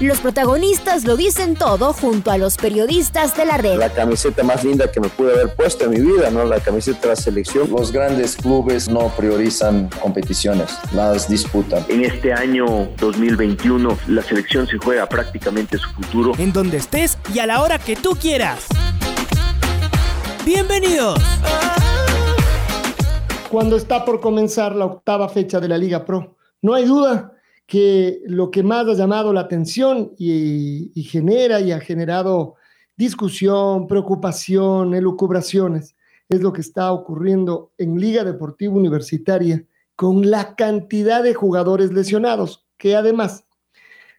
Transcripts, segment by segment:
Los protagonistas lo dicen todo junto a los periodistas de la red. La camiseta más linda que me pude haber puesto en mi vida, ¿no? La camiseta de la selección. Los grandes clubes no priorizan competiciones, las disputan. En este año 2021 la selección se juega prácticamente su futuro. En donde estés y a la hora que tú quieras. Bienvenidos. Cuando está por comenzar la octava fecha de la Liga Pro, no hay duda que lo que más ha llamado la atención y, genera y ha generado discusión, preocupación, elucubraciones, es lo que está ocurriendo en Liga Deportiva Universitaria con la cantidad de jugadores lesionados, que además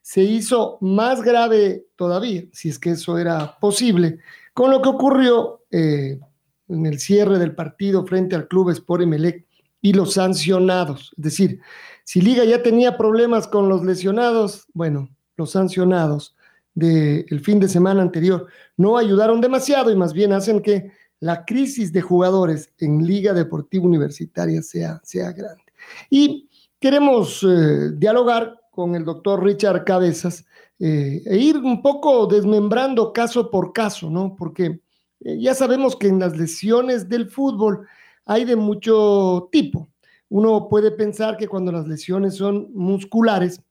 se hizo más grave todavía, si es que eso era posible, con lo que ocurrió eh, en el cierre del partido frente al Club Sport Emelec y los sancionados. Es decir, si Liga ya tenía problemas con los lesionados, bueno, los sancionados del fin de semana anterior no ayudaron demasiado y más bien hacen que la crisis de jugadores en Liga Deportiva Universitaria sea, sea grande. Y queremos eh, dialogar con el doctor Richard Cabezas eh, e ir un poco desmembrando caso por caso, ¿no? Porque eh, ya sabemos que en las lesiones del fútbol hay de mucho tipo uno puede pensar que cuando las lesiones son musculares,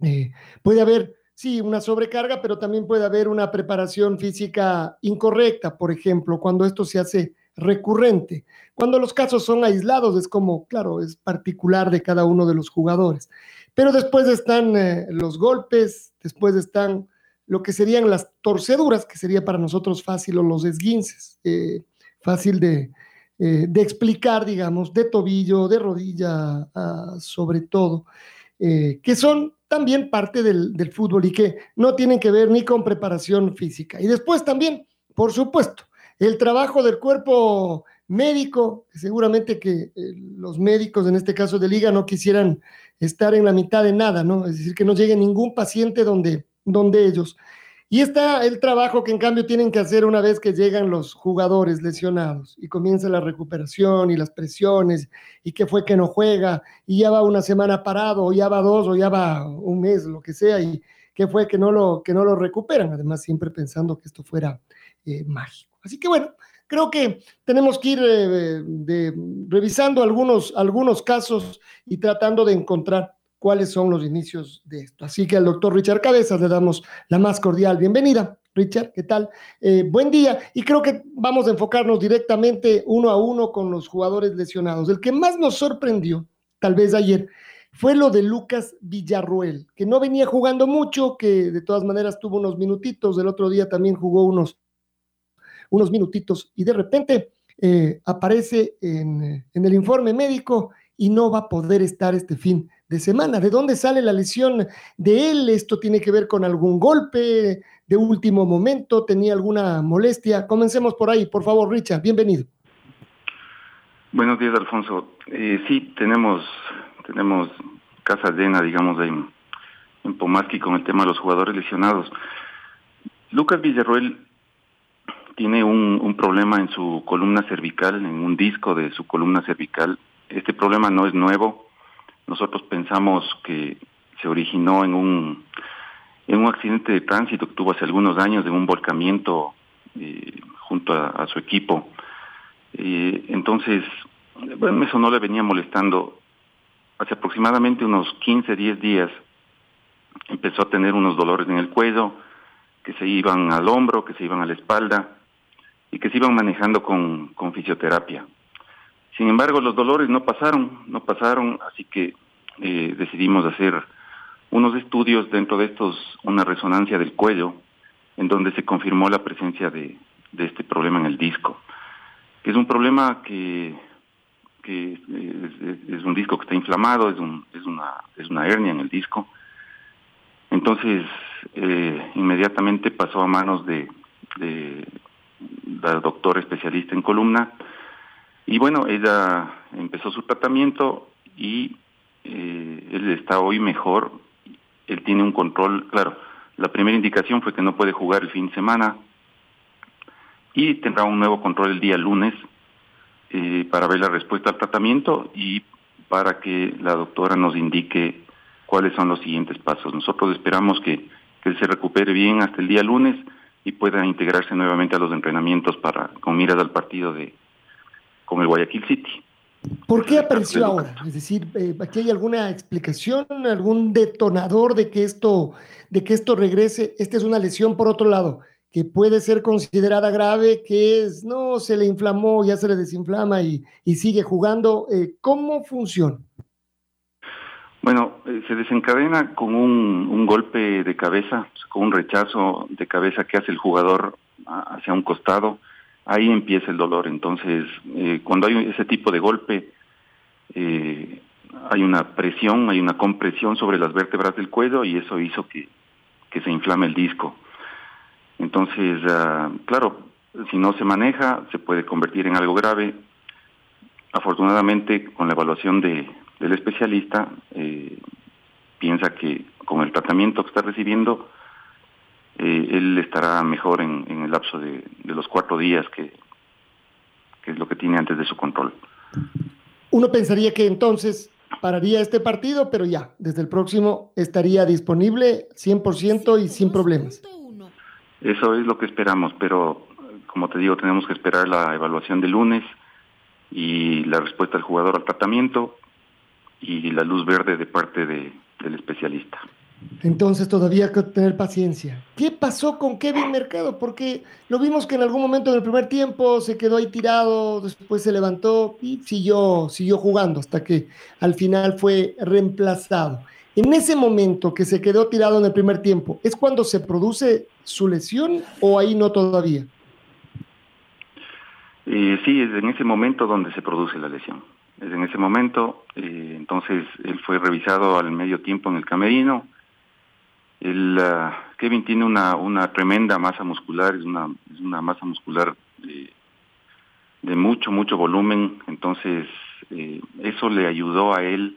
eh, puede haber, sí, una sobrecarga, pero también puede haber una preparación física incorrecta, por ejemplo, cuando esto se hace recurrente. Cuando los casos son aislados, es como, claro, es particular de cada uno de los jugadores. Pero después están eh, los golpes, después están lo que serían las torceduras, que sería para nosotros fácil, o los esguinces, eh, fácil de, eh, de explicar, digamos, de tobillo, de rodilla, sobre todo, eh, que son también parte del, fútbol y que no tienen que ver ni con preparación física. Y después también, por supuesto, el trabajo del cuerpo médico, seguramente que eh, los médicos en este caso de liga no quisieran estar en la mitad de nada, ¿no? Es decir, que no llegue ningún paciente donde, donde ellos. Y está el trabajo que en cambio tienen que hacer una vez que llegan los jugadores lesionados y comienza la recuperación y las presiones y qué fue que no juega y ya va una semana parado o ya va dos o ya va un mes, lo que sea, y qué fue que no lo, que no lo recuperan, además siempre pensando que esto fuera eh, mágico. Así que bueno, creo que tenemos que ir eh, revisando algunos, algunos casos y tratando de encontrar cuáles son los inicios de esto. Así que al doctor Richard Cabezas le damos la más cordial bienvenida. Richard, ¿qué tal? Eh, buen día. Y creo que vamos a enfocarnos directamente uno a uno con los jugadores lesionados. El que más nos sorprendió, tal vez ayer, fue lo de Lucas Villarruel, que no venía jugando mucho, que de todas maneras tuvo unos minutitos, el otro día también jugó unos, unos minutitos y de repente eh, aparece en, en el informe médico y no va a poder estar este fin de semana. ¿De dónde sale la lesión de él? ¿Esto tiene que ver con algún golpe de último momento? ¿Tenía alguna molestia? Comencemos por ahí, por favor, Richard, bienvenido. Buenos días, Alfonso. Eh, sí, tenemos, tenemos casa llena, digamos, en, en Pomaski con el tema de los jugadores lesionados. Lucas Villarroel tiene un, un problema en su columna cervical, en un disco de su columna cervical. Este problema no es nuevo, nosotros pensamos que se originó en un, en un accidente de tránsito que tuvo hace algunos años de un volcamiento eh, junto a, su equipo. Eh, entonces, bueno, eso no le venía molestando. Hace aproximadamente unos 15, 10 días empezó a tener unos dolores en el cuello que se iban al hombro, que se iban a la espalda y que se iban manejando con, con fisioterapia. Sin embargo, los dolores no pasaron, no pasaron, así que eh, decidimos hacer unos estudios dentro de estos, una resonancia del cuello, en donde se confirmó la presencia de, este problema en el disco, es un problema que, es, un disco que está inflamado, es, es, una, es una hernia en el disco. Entonces, eh, inmediatamente pasó a manos de, de la doctora especialista en columna, Y bueno, ella empezó su tratamiento y eh, él está hoy mejor. Él tiene un control, claro, la primera indicación fue que no puede jugar el fin de semana y tendrá un nuevo control el día lunes eh, para ver la respuesta al tratamiento y para que la doctora nos indique cuáles son los siguientes pasos. Nosotros esperamos que, que él se recupere bien hasta el día lunes y pueda integrarse nuevamente a los entrenamientos para con miras al partido de con el Guayaquil City. ¿Por qué apareció ahora? Es decir, eh, ¿aquí hay alguna explicación, algún detonador de que esto, de que esto regrese? Esta es una lesión, por otro lado, que puede ser considerada grave, que es, no, se le inflamó, ya se le desinflama y, y sigue jugando. Eh, ¿Cómo funciona? Bueno, eh, se desencadena con un, un, golpe de cabeza, con un rechazo de cabeza que hace el jugador hacia un costado ahí empieza el dolor. Entonces, eh, cuando hay ese tipo de golpe, eh, hay una presión, hay una compresión sobre las vértebras del cuello y eso hizo que, que se inflame el disco. Entonces, uh, claro, si no se maneja, se puede convertir en algo grave. Afortunadamente, con la evaluación de, del especialista, eh, piensa que con el tratamiento que está recibiendo, eh, él estará mejor en, en el lapso de, de, los cuatro días que, que es lo que tiene antes de su control. Uno pensaría que entonces pararía este partido, pero ya, desde el próximo estaría disponible 100% y sin problemas. Eso es lo que esperamos, pero como te digo, tenemos que esperar la evaluación de lunes y la respuesta del jugador al tratamiento y la luz verde de parte de, del especialista. Entonces todavía hay que tener paciencia. ¿Qué pasó con Kevin Mercado? Porque lo vimos que en algún momento en el primer tiempo se quedó ahí tirado, después se levantó y siguió, siguió jugando hasta que al final fue reemplazado. En ese momento que se quedó tirado en el primer tiempo, ¿es cuando se produce su lesión o ahí no todavía? Eh, sí, es en ese momento donde se produce la lesión. Es en ese momento, eh, entonces él fue revisado al medio tiempo en el camerino, el uh, Kevin tiene una, una tremenda masa muscular, es una, es una masa muscular de, de mucho, mucho volumen, entonces eh, eso le ayudó a él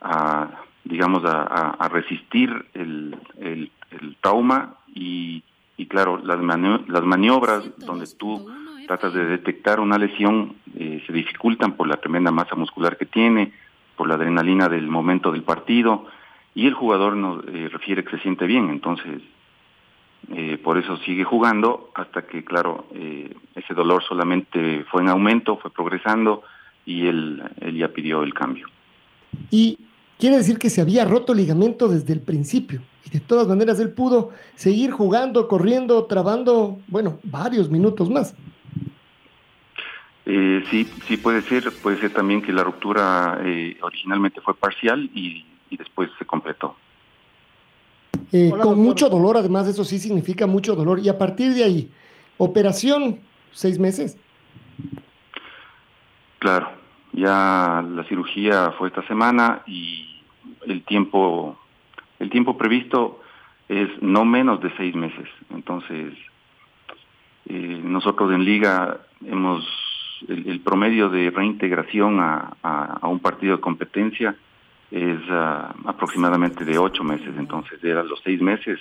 a, digamos, a, resistir el, el, el, trauma y, y claro, las, mani las maniobras donde tú tratas de detectar una lesión eh, se dificultan por la tremenda masa muscular que tiene, por la adrenalina del momento del partido, y el jugador nos eh, refiere que se siente bien, entonces eh, por eso sigue jugando hasta que, claro, eh, ese dolor solamente fue en aumento, fue progresando y él, él ya pidió el cambio. Y quiere decir que se había roto el ligamento desde el principio y de todas maneras él pudo seguir jugando, corriendo, trabando, bueno, varios minutos más. Eh, sí, sí puede ser, puede ser también que la ruptura eh, originalmente fue parcial y y después se completó. Eh, Hola, con doctor. mucho dolor, además eso sí significa mucho dolor. Y a partir de ahí, operación, seis meses. Claro, ya la cirugía fue esta semana y el tiempo, el tiempo previsto es no menos de seis meses. Entonces, eh, nosotros en Liga hemos el, el promedio de reintegración a, a, a un partido de competencia es uh, aproximadamente de ocho meses, entonces de los seis meses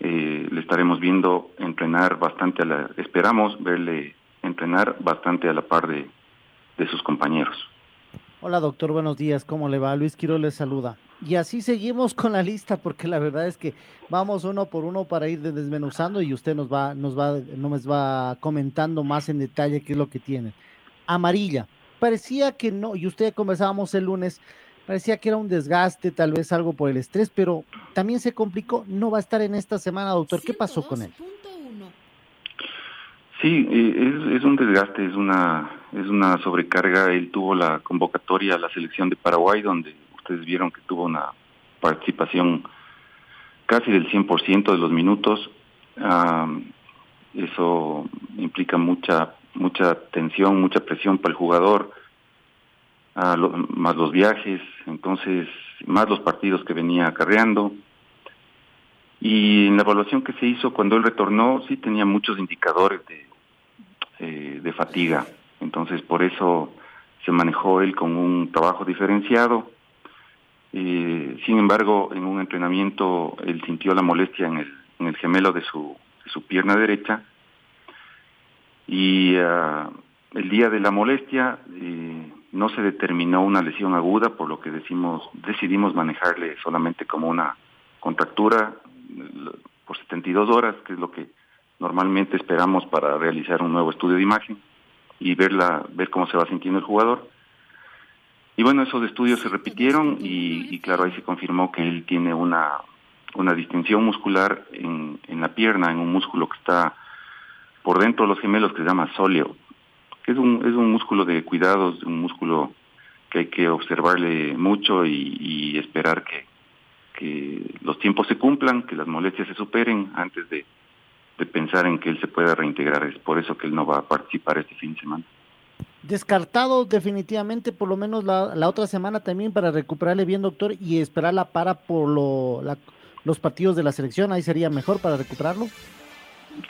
eh, le estaremos viendo entrenar bastante, a la, esperamos verle entrenar bastante a la par de, de sus compañeros. Hola doctor, buenos días, ¿cómo le va? Luis Quiro le saluda. Y así seguimos con la lista porque la verdad es que vamos uno por uno para ir desmenuzando y usted nos va, nos va, nos va comentando más en detalle qué es lo que tiene. Amarilla, parecía que no, y usted conversábamos el lunes, parecía que era un desgaste, tal vez algo por el estrés, pero también se complicó, no va a estar en esta semana, doctor. ¿Qué pasó con él? Sí, es, es un desgaste, es una, es una sobrecarga. Él tuvo la convocatoria a la selección de Paraguay, donde ustedes vieron que tuvo una participación casi del 100% de los minutos. Um, eso implica mucha, mucha tensión, mucha presión para el jugador a lo, más los viajes, entonces más los partidos que venía acarreando. Y en la evaluación que se hizo cuando él retornó, sí tenía muchos indicadores de, eh, fatiga. Entonces, por eso se manejó él con un trabajo diferenciado. Eh, sin embargo, en un entrenamiento él sintió la molestia en el, gemelo de su, pierna derecha y uh, el día de la molestia eh, no se determinó una lesión aguda, por lo que decimos, decidimos manejarle solamente como una contractura por 72 horas, que es lo que normalmente esperamos para realizar un nuevo estudio de imagen y verla, ver cómo se va sintiendo el jugador. Y bueno, esos estudios se repitieron y, claro, ahí se confirmó que él tiene una, una distensión muscular en, en la pierna, en un músculo que está por dentro de los gemelos que se llama sóleo, que es un, es un músculo de cuidados, un músculo que hay que observarle mucho y, y esperar que, que los tiempos se cumplan, que las molestias se superen antes de, de pensar en que él se pueda reintegrar. Es por eso que él no va a participar este fin de semana. Descartado definitivamente, por lo menos la, la otra semana también para recuperarle bien, doctor, y esperar la para por lo, la, los partidos de la selección. Ahí sería mejor para recuperarlo.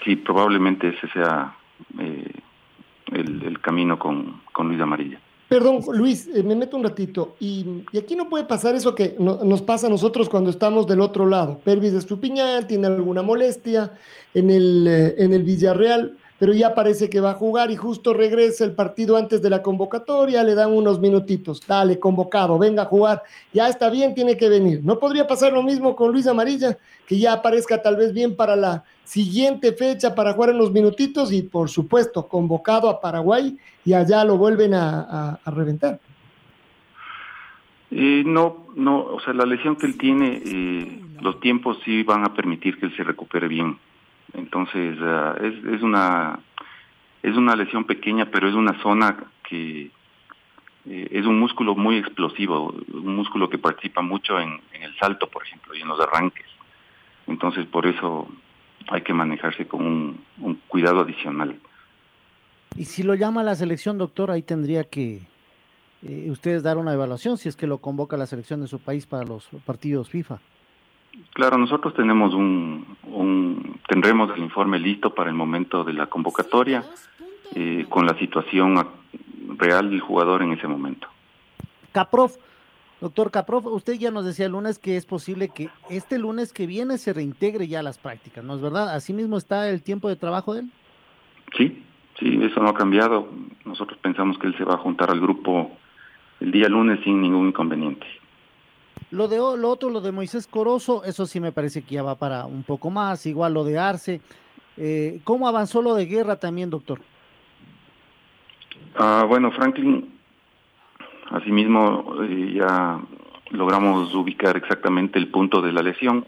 Sí, probablemente ese sea eh, el, camino con, con Luis Amarilla. Perdón, Luis, eh, me meto un ratito. Y, y, aquí no puede pasar eso que no, nos pasa a nosotros cuando estamos del otro lado. Pervis Estupiñán tiene alguna molestia en el, eh, en el Villarreal, pero ya parece que va a jugar y justo regresa el partido antes de la convocatoria, le dan unos minutitos. Dale, convocado, venga a jugar. Ya está bien, tiene que venir. ¿No podría pasar lo mismo con Luis Amarilla? Que ya aparezca tal vez bien para la siguiente fecha para jugar en los minutitos y por supuesto convocado a Paraguay y allá lo vuelven a, reventar. Eh, no, no, o sea, la lesión que él tiene, eh, los tiempos sí van a permitir que él se recupere bien. Entonces, uh, es, es una es una lesión pequeña, pero es una zona que eh, es un músculo muy explosivo, un músculo que participa mucho en, el salto, por ejemplo, y en los arranques. Entonces, por eso hay que manejarse con un, un, cuidado adicional. Y si lo llama la selección, doctor, ahí tendría que eh, ustedes dar una evaluación si es que lo convoca la selección de su país para los partidos FIFA. Claro, nosotros tenemos un, un tendremos el informe listo para el momento de la convocatoria eh, con la situación real del jugador en ese momento. Caprof, Doctor Caprof, usted ya nos decía el lunes que es posible que este lunes que viene se reintegre ya a las prácticas, ¿no es verdad? ¿Así mismo está el tiempo de trabajo de él? Sí, sí, eso no ha cambiado. Nosotros pensamos que él se va a juntar al grupo el día lunes sin ningún inconveniente. Lo de lo otro, lo de Moisés Corozo, eso sí me parece que ya va para un poco más, igual lo de Arce. Eh, ¿Cómo avanzó lo de guerra también, doctor? Ah, bueno, Franklin Asimismo, eh, ya logramos ubicar exactamente el punto de la lesión.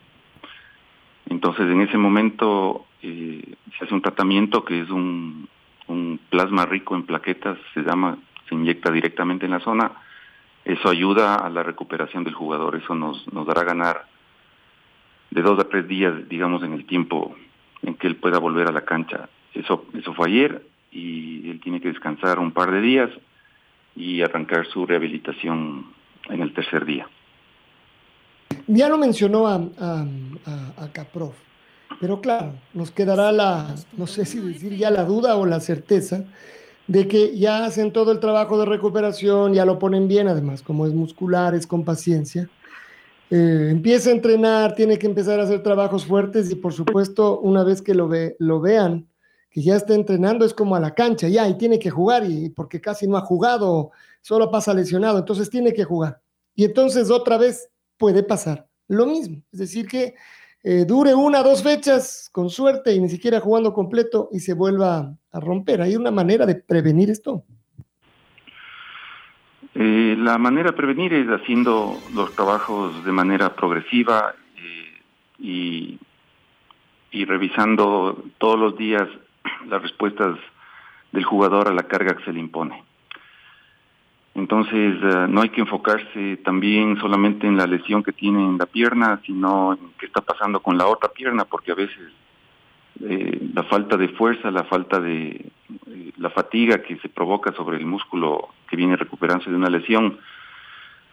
Entonces, en ese momento eh, se hace un tratamiento que es un, un, plasma rico en plaquetas, se llama, se inyecta directamente en la zona. Eso ayuda a la recuperación del jugador. Eso nos, nos dará ganar de dos a tres días, digamos, en el tiempo en que él pueda volver a la cancha. Eso, eso fue ayer y él tiene que descansar un par de días y arrancar su rehabilitación en el tercer día. Ya lo mencionó a, a, Caprof, pero claro, nos quedará la, no sé si decir ya la duda o la certeza de que ya hacen todo el trabajo de recuperación, ya lo ponen bien, además, como es muscular, es con paciencia. Eh, empieza a entrenar, tiene que empezar a hacer trabajos fuertes y por supuesto, una vez que lo, ve, lo vean, que ya está entrenando, es como a la cancha, ya, y tiene que jugar, y porque casi no ha jugado, solo pasa lesionado, entonces tiene que jugar. Y entonces otra vez puede pasar lo mismo, es decir, que eh, dure una, dos fechas con suerte y ni siquiera jugando completo y se vuelva a romper. ¿Hay una manera de prevenir esto? Eh, la manera de prevenir es haciendo los trabajos de manera progresiva eh, y, y revisando todos los días las respuestas del jugador a la carga que se le impone. Entonces, uh, no hay que enfocarse también solamente en la lesión que tiene en la pierna, sino en qué está pasando con la otra pierna, porque a veces eh, la falta de fuerza, la falta de eh, la fatiga que se provoca sobre el músculo que viene recuperándose de una lesión,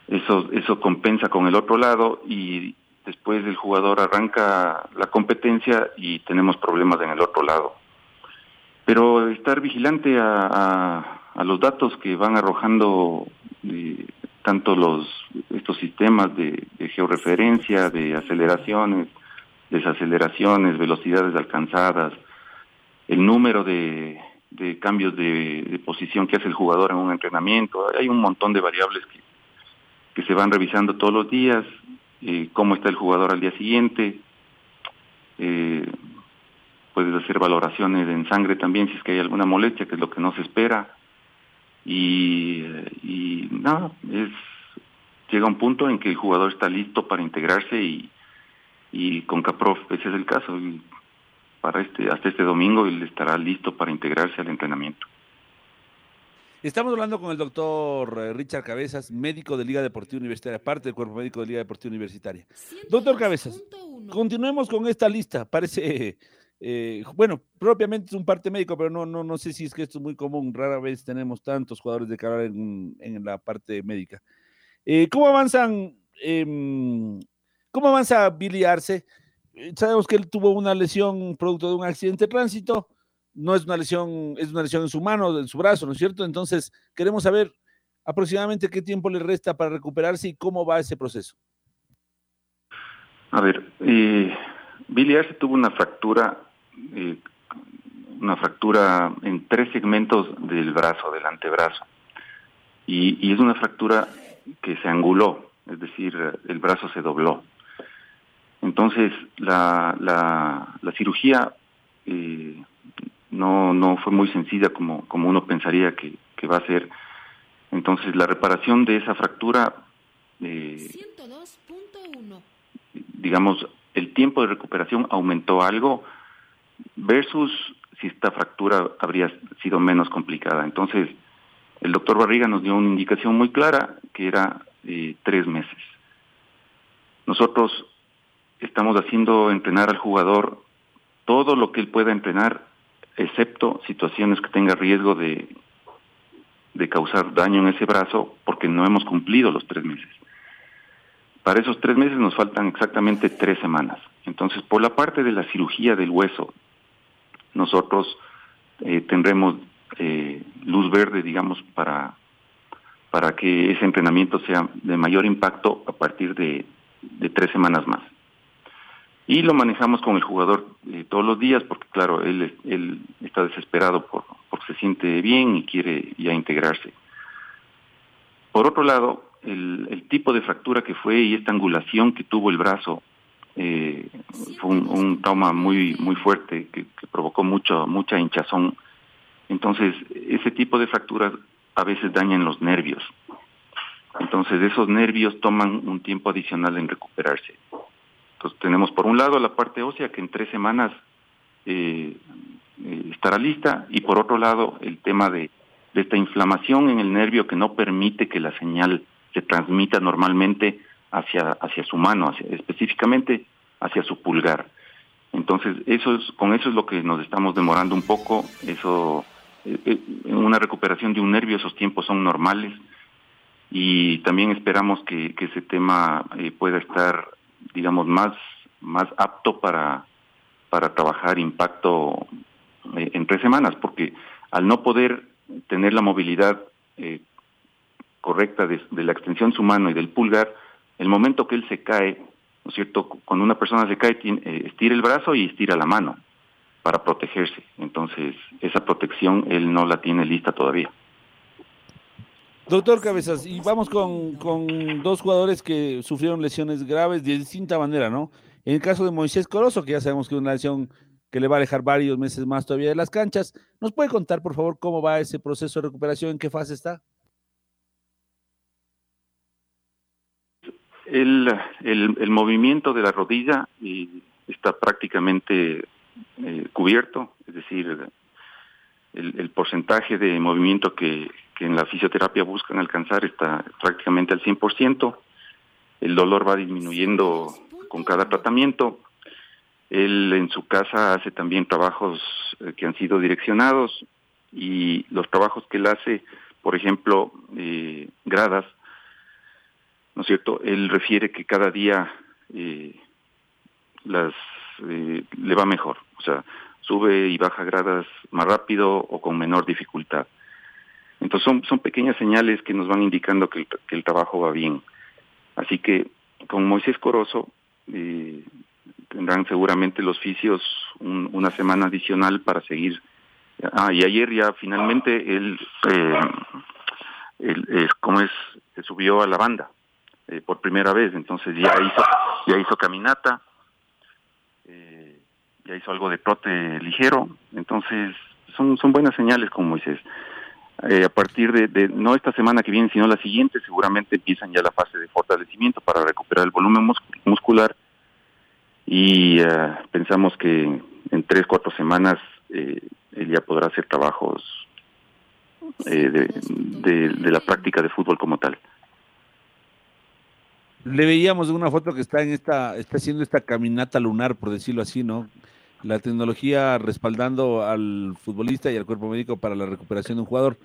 eso, eso compensa con el otro lado y después el jugador arranca la competencia y tenemos problemas en el otro lado. Pero estar vigilante a, a los datos que van arrojando eh, tanto los estos sistemas de, georreferencia, de aceleraciones, desaceleraciones, velocidades alcanzadas, el número de, cambios de, posición que hace el jugador en un entrenamiento. Hay un montón de variables que, se van revisando todos los días, eh, cómo está el jugador al día siguiente. Eh, puedes hacer valoraciones en sangre también si es que hay alguna molestia, que es lo que no se espera. Y, y nada, es llega un punto en que el jugador está listo para integrarse y, y con Caprof ese es el caso. Y para este hasta este domingo él estará listo para integrarse al entrenamiento. Estamos hablando con el doctor eh, Richard Cabezas, médico de Liga Deportiva Universitaria, parte del cuerpo médico de Liga Deportiva Universitaria. Doctor Cabezas, continuemos con esta lista. Parece eh, bueno, propiamente es un parte médico, pero no, no, no sé si es que esto es muy común. Rara vez tenemos tantos jugadores de cara en, la parte médica. Eh, ¿Cómo avanzan? Em, ¿Cómo avanza Billy Arce? Eh, sabemos que él tuvo una lesión producto de un accidente de tránsito. No es una lesión, es una lesión en su mano, en su brazo, ¿no es cierto? Entonces, queremos saber aproximadamente qué tiempo le resta para recuperarse y cómo va ese proceso. A ver, eh, Billy Arce tuvo una fractura, eh, una fractura en tres segmentos del brazo, del antebrazo. Y, es una fractura que se anguló, es decir, el brazo se dobló. Entonces, la, la, cirugía eh, no, no fue muy sencilla como, como uno pensaría que, que va a ser. Entonces, la reparación de esa fractura, eh, digamos, el tiempo de recuperación aumentó algo versus si esta fractura habría sido menos complicada. Entonces, el doctor Barriga nos dio una indicación muy clara que era eh, tres meses. Nosotros estamos haciendo entrenar al jugador todo lo que él pueda entrenar, excepto situaciones que tenga riesgo de, de causar daño en ese brazo, porque no hemos cumplido los tres meses. Para esos tres meses nos faltan exactamente tres semanas. Entonces, por la parte de la cirugía del hueso, nosotros eh, tendremos eh, luz verde, digamos, para, para que ese entrenamiento sea de mayor impacto a partir de, tres semanas más. Y lo manejamos con el jugador eh, todos los días porque, claro, él, él está desesperado por, porque se siente bien y quiere ya integrarse. Por otro lado, el, tipo de fractura que fue y esta angulación que tuvo el brazo eh, fue un, trauma muy muy fuerte que, provocó mucho, mucha hinchazón. Entonces, ese tipo de fracturas a veces dañan los nervios. Entonces, esos nervios toman un tiempo adicional en recuperarse. Entonces, tenemos por un lado la parte ósea que en tres semanas eh, eh, estará lista y por otro lado el tema de esta inflamación en el nervio que no permite que la señal se transmita normalmente hacia, hacia su mano, específicamente hacia su pulgar. Entonces, eso es, con eso es lo que nos estamos demorando un poco. Eso, eh, eh, una recuperación de un nervio, esos tiempos son normales. Y también esperamos que, ese tema eh, pueda estar, digamos, más, más apto para, para trabajar impacto en tres semanas, porque al no poder tener la movilidad correcta de, la extensión de su mano y del pulgar, el momento que él se cae, ¿no es cierto? Cuando una persona se cae, eh, estira el brazo y estira la mano para protegerse. Entonces, esa protección él no la tiene lista todavía. Doctor Cabezas, y vamos con, dos jugadores que sufrieron lesiones graves de distinta manera, ¿no? En el caso de Moisés Corozo, que ya sabemos que es una lesión que le va a dejar varios meses más todavía de las canchas, ¿nos puede contar, por favor, cómo va ese proceso de recuperación? ¿En qué fase está? El, el, movimiento de la rodilla está prácticamente eh, cubierto, es decir, el, porcentaje de movimiento que, en la fisioterapia buscan alcanzar está prácticamente al 100%. El dolor va disminuyendo con cada tratamiento. Él en su casa hace también trabajos eh, que han sido direccionados y los trabajos que él hace, por ejemplo, eh, gradas, ¿no es cierto? Él refiere que cada día eh, las eh, le va mejor, o sea, sube y baja gradas más rápido o con menor dificultad. Entonces son, son pequeñas señales que nos van indicando que el, trabajo va bien. Así que con Moisés Corozo eh, tendrán seguramente los fisios una semana adicional para seguir. Ah, y ayer ya finalmente él, eh, él, como es, subió a la banda eh, por primera vez, entonces ya hizo, ya hizo caminata, eh, ya hizo algo de trote ligero, entonces son, son buenas señales con Moisés. Eh, a partir de, no esta semana que viene, sino la siguiente, seguramente empiezan ya la fase de fortalecimiento para recuperar el volumen muscular y uh, pensamos que en tres, cuatro semanas eh, él ya podrá hacer trabajos eh, de, la práctica de fútbol como tal. Le veíamos una foto que está en esta, está haciendo esta caminata lunar, por decirlo así, ¿no? La tecnología respaldando al futbolista y al cuerpo médico para la recuperación de un jugador.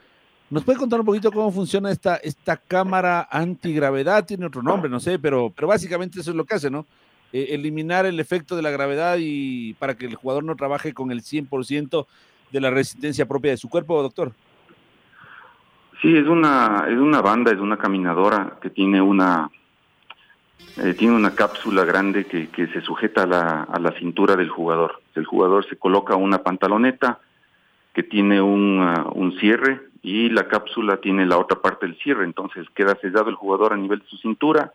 ¿Nos puede contar un poquito cómo funciona esta, esta cámara antigravedad? Tiene otro nombre, no sé, pero, pero básicamente eso es lo que hace, ¿no? eh, eliminar el efecto de la gravedad y para que el jugador no trabaje con el 100% de la resistencia propia de su cuerpo, doctor? Sí, es una, es una banda, es una caminadora que tiene una, eh, tiene una cápsula grande que, se sujeta a la, a la, cintura del jugador. El jugador se coloca una pantaloneta que tiene un, uh, un cierre y la cápsula tiene la otra parte del cierre, entonces queda sellado el jugador a nivel de su cintura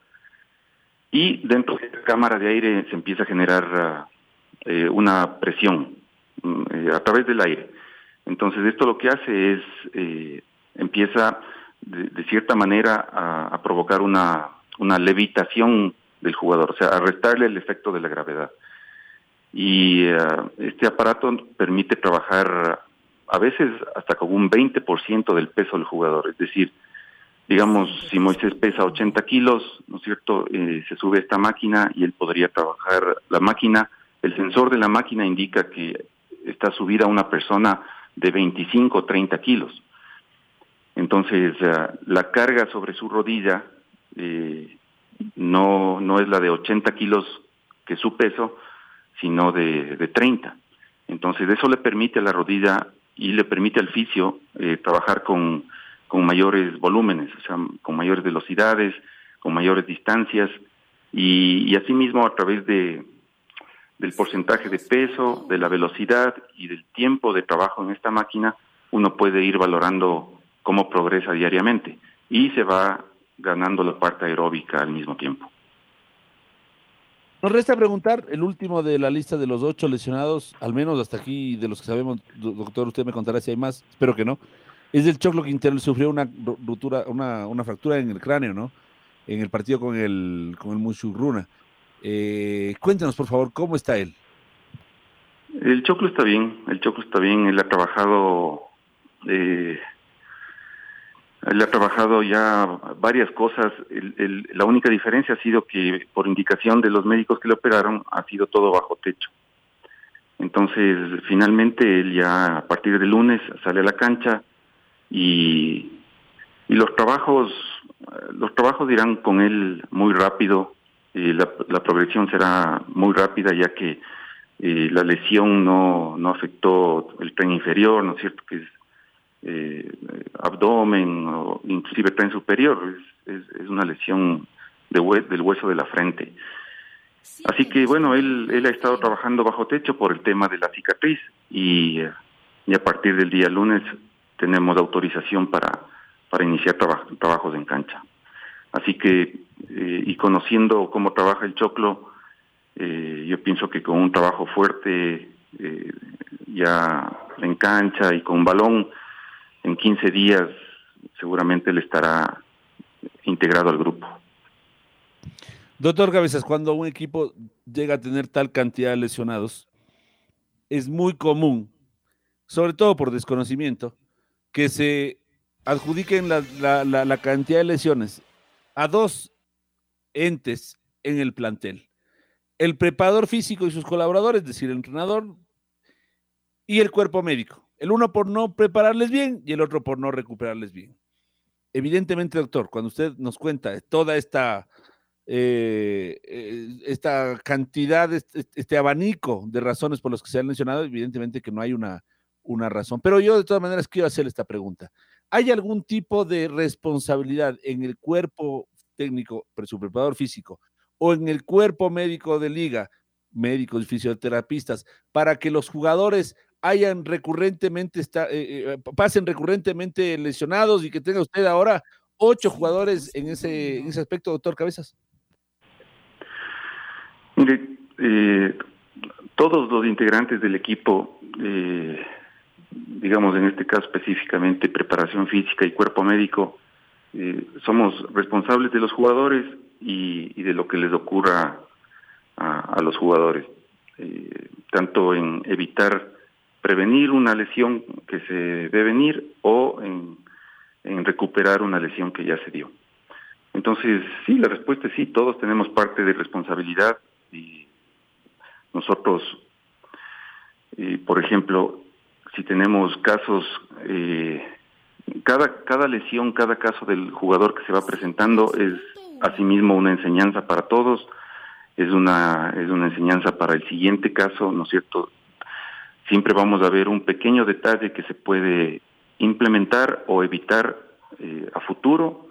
y dentro de la cámara de aire se empieza a generar uh, una presión uh, a través del aire. Entonces esto lo que hace es, eh, empieza de, de, cierta manera a provocar una, una, levitación del jugador, o sea, a restarle el efecto de la gravedad. Y uh, este aparato permite trabajar a veces hasta con un 20% del peso del jugador, es decir, digamos, si Moisés pesa 80 kilos, ¿no es cierto?, eh, se sube esta máquina y él podría trabajar la máquina, el sensor de la máquina indica que está subida una persona de 25 o 30 kilos. Entonces, uh, la carga sobre su rodilla eh, no, no es la de 80 kilos que su peso, sino de, de 30. Entonces, eso le permite a la rodilla y le permite al fisio eh, trabajar con con mayores volúmenes, o sea, con mayores velocidades, con mayores distancias y, y asimismo a través de del porcentaje de peso, de la velocidad y del tiempo de trabajo en esta máquina, uno puede ir valorando cómo progresa diariamente y se va ganando la parte aeróbica al mismo tiempo. Nos resta preguntar, el último de la lista de los ocho lesionados, al menos hasta aquí de los que sabemos, doctor, usted me contará si hay más, espero que no, es del Choclo Quintero, sufrió una ruptura, una, una, fractura en el cráneo, ¿no? En el partido con el, con el Muchurruna. Eh, cuéntanos, por favor, ¿cómo está él? El Choclo está bien, el Choclo está bien, él ha trabajado, eh, él ha trabajado ya varias cosas, el, el, la única diferencia ha sido que por indicación de los médicos que le operaron ha sido todo bajo techo. Entonces, finalmente él ya a partir del lunes sale a la cancha, y, y los trabajos los trabajos irán con él muy rápido la, la progresión será muy rápida ya que eh, la lesión no, no afectó el tren inferior, ¿no es cierto? Que es eh, abdomen o inclusive tren superior, es, es, es una lesión de hue del hueso de la frente. Así que bueno, él, él ha estado trabajando bajo techo por el tema de la cicatriz y, y a partir del día lunes tenemos autorización para, para iniciar traba, trabajos en cancha. Así que, eh, y conociendo cómo trabaja el choclo, eh, yo pienso que con un trabajo fuerte, eh, ya en cancha y con balón, en 15 días seguramente él estará integrado al grupo. Doctor Cabezas, cuando un equipo llega a tener tal cantidad de lesionados, es muy común, sobre todo por desconocimiento, que se adjudiquen la, la, la, la, cantidad de lesiones a dos entes en el plantel. El preparador físico y sus colaboradores, es decir, el entrenador y el cuerpo médico. El uno por no prepararles bien y el otro por no recuperarles bien. Evidentemente, doctor, cuando usted nos cuenta toda esta, eh, esta cantidad, este, este abanico de razones por las que se han mencionado, evidentemente que no hay una, una razón. Pero yo de todas maneras quiero hacerle esta pregunta. ¿hay algún tipo de responsabilidad en el cuerpo técnico, su preparador físico, o en el cuerpo médico de liga, médicos y fisioterapistas, para que los jugadores hayan recurrentemente, está, eh, eh, pasen recurrentemente lesionados y que tenga usted ahora ocho jugadores en ese, en ese aspecto, doctor Cabezas? Mire, eh, todos los integrantes del equipo, digamos en este caso específicamente preparación física y cuerpo médico, somos responsables de los jugadores y, de lo que les ocurra a, los jugadores, tanto en evitar prevenir una lesión que se debe venir o en, recuperar una lesión que ya se dio. Entonces, sí, la respuesta es sí, todos tenemos parte de responsabilidad y nosotros, eh, por ejemplo, si tenemos casos, eh, cada, cada lesión, cada caso del jugador que se va presentando es asimismo una enseñanza para todos, es una, es una enseñanza para el siguiente caso, ¿no es cierto?, siempre vamos a ver un pequeño detalle que se puede implementar o evitar eh, a futuro.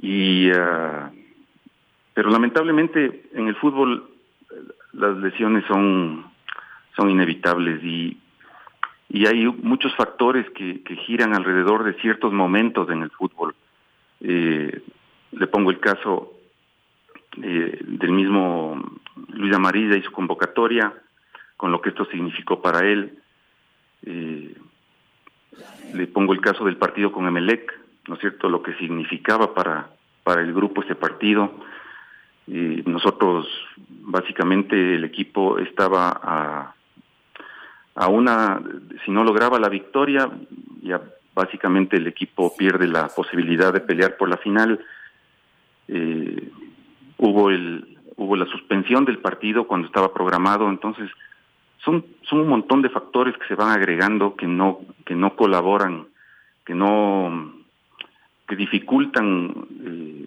Y, ah, pero lamentablemente en el fútbol eh, las lesiones son, son inevitables y, y hay muchos factores que, que giran alrededor de ciertos momentos en el fútbol. Eh, le pongo el caso del mismo Luis Amarilla y su convocatoria, con lo que esto significó para él. Eh, le pongo el caso del partido con Emelec, ¿no es cierto?, lo que significaba para, para el grupo este partido. Eh, nosotros, básicamente, el equipo estaba a, una, si no lograba la victoria, ya básicamente el equipo pierde la posibilidad de pelear por la final. Eh, hubo el hubo la suspensión del partido cuando estaba programado, entonces son, son un montón de factores que se van agregando que no, que no colaboran, que no, que dificultan eh,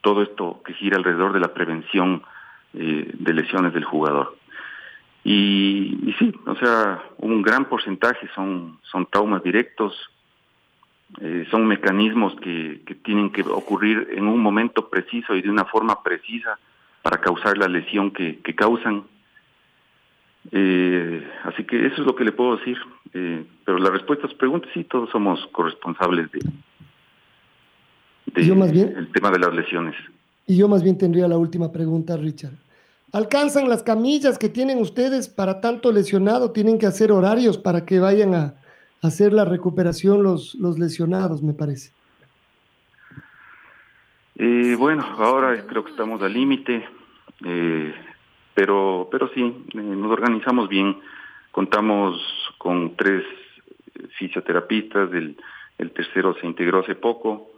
todo esto que gira alrededor de la prevención eh, de lesiones del jugador. Y, sí, o sea, un gran porcentaje son, son traumas directos, eh, son mecanismos que, que tienen que ocurrir en un momento preciso y de una forma precisa para causar la lesión que causan. Eh, así que eso es lo que le puedo decir. Eh, pero la respuesta a su pregunta, sí, todos somos corresponsables de, yo más bien, el tema de las lesiones. Y yo más bien tendría la última pregunta, Richard. ¿Alcanzan las camillas que tienen ustedes para tanto lesionado? ¿Tienen que hacer horarios para que vayan a, hacer la recuperación los, los lesionados, me parece? Eh, bueno, ahora creo que estamos al límite. Eh, pero, pero sí, eh, nos organizamos bien. Contamos con tres fisioterapistas, el, el tercero se integró hace poco,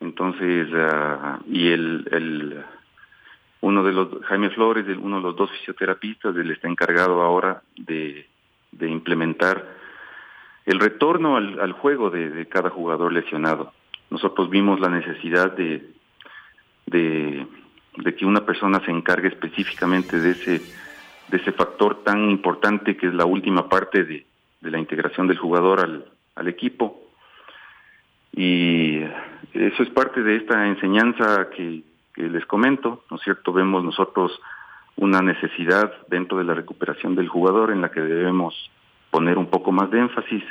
entonces, uh, y el, el, uno de los, Jaime Flores, uno de los dos fisioterapistas, él está encargado ahora de, de implementar el retorno al, al juego de, de, cada jugador lesionado. Nosotros vimos la necesidad de, de de que una persona se encargue específicamente de ese, de ese factor tan importante que es la última parte de, la integración del jugador al, al equipo. Y eso es parte de esta enseñanza que, que les comento, ¿no es cierto? Vemos nosotros una necesidad dentro de la recuperación del jugador en la que debemos poner un poco más de énfasis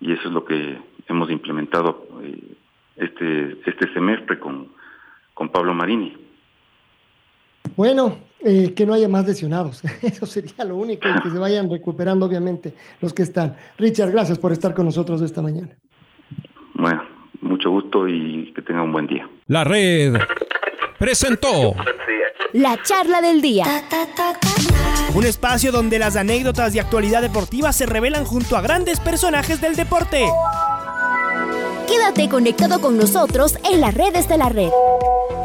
y eso es lo que hemos implementado eh, este, este semestre con, con Pablo Marini. Bueno, eh, que no haya más lesionados. Eso sería lo único, y que se vayan recuperando, obviamente, los que están. Richard, gracias por estar con nosotros esta mañana. Bueno, mucho gusto y que tenga un buen día. La red presentó la charla del día. Un espacio donde las anécdotas de actualidad deportiva se revelan junto a grandes personajes del deporte. Quédate conectado con nosotros en las redes de la red.